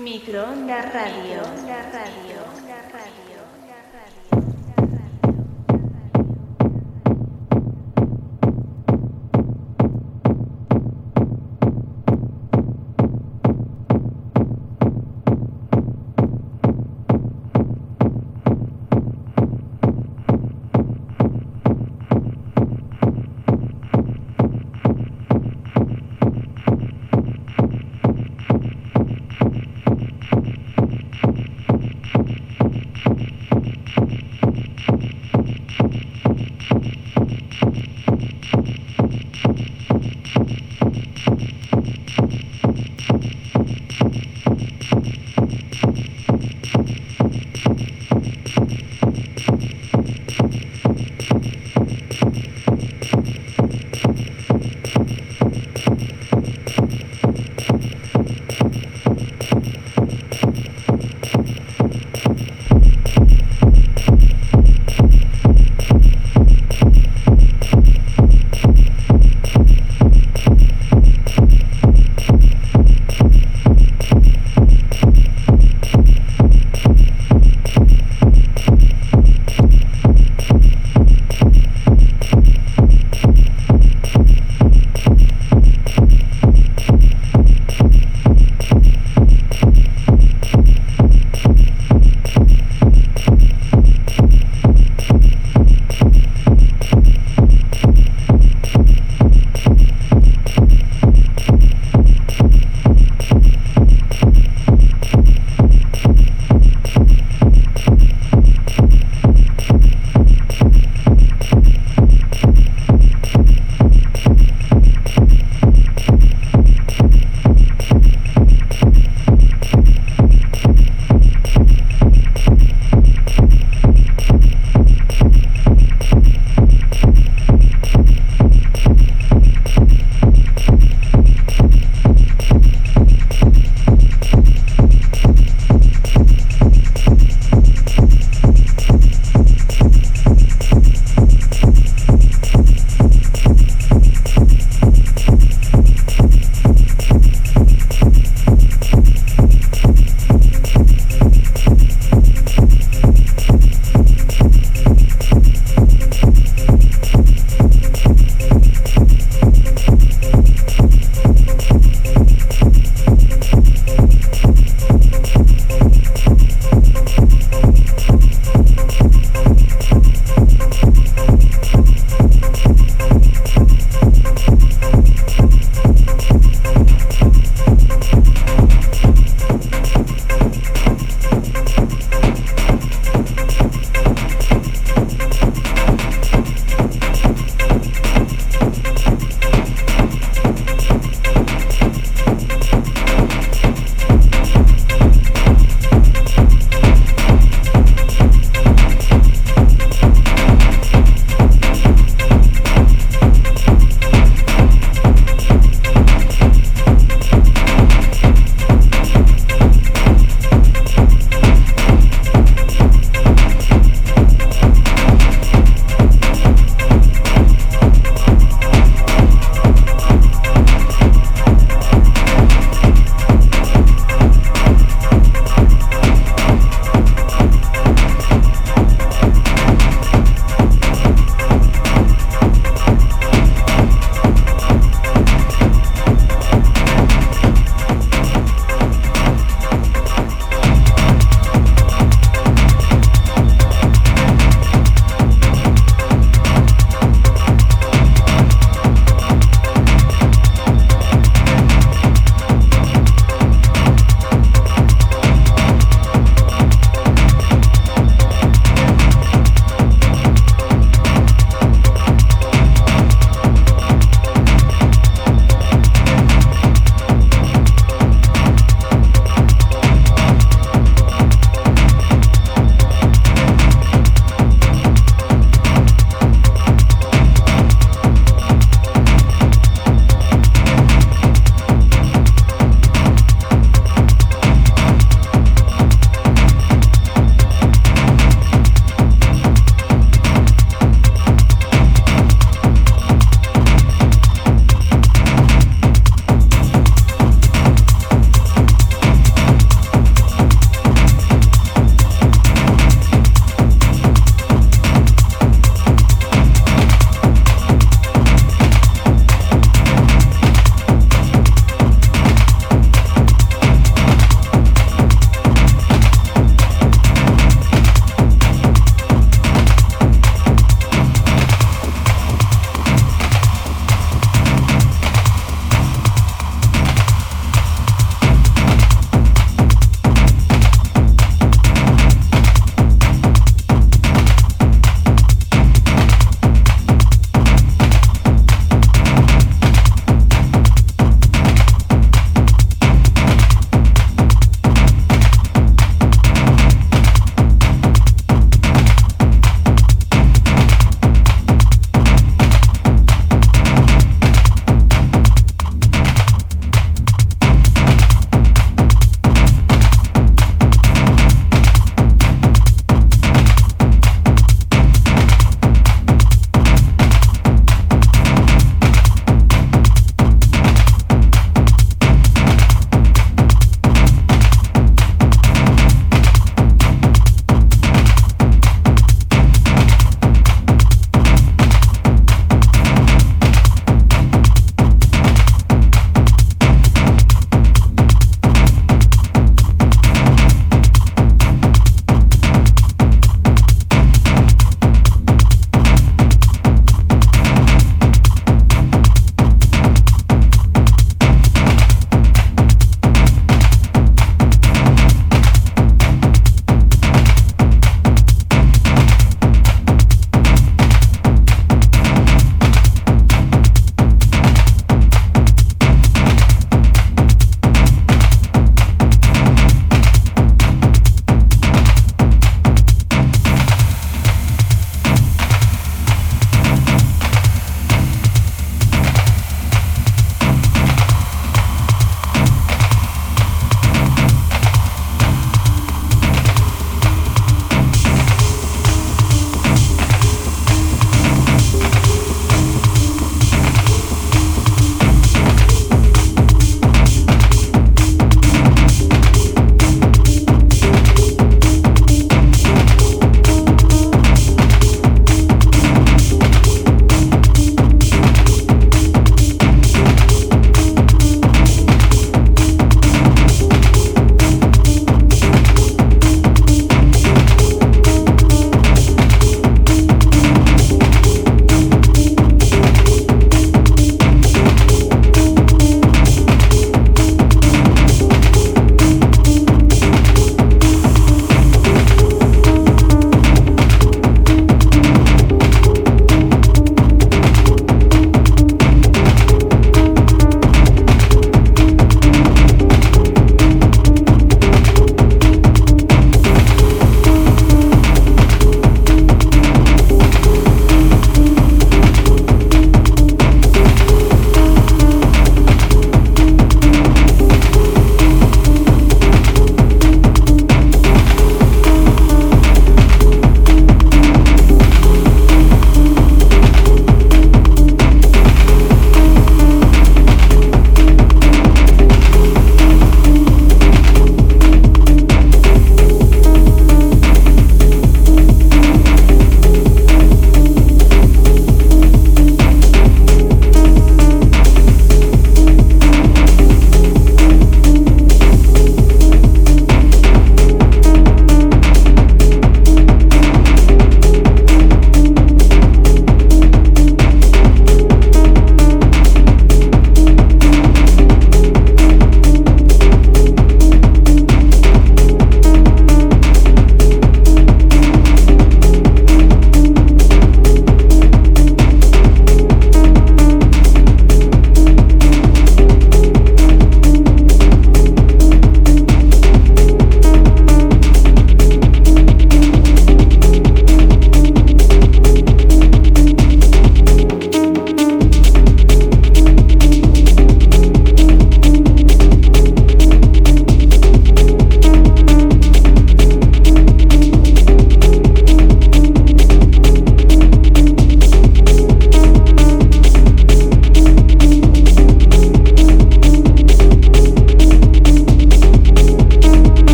Microondas Radio. Microondas Radio.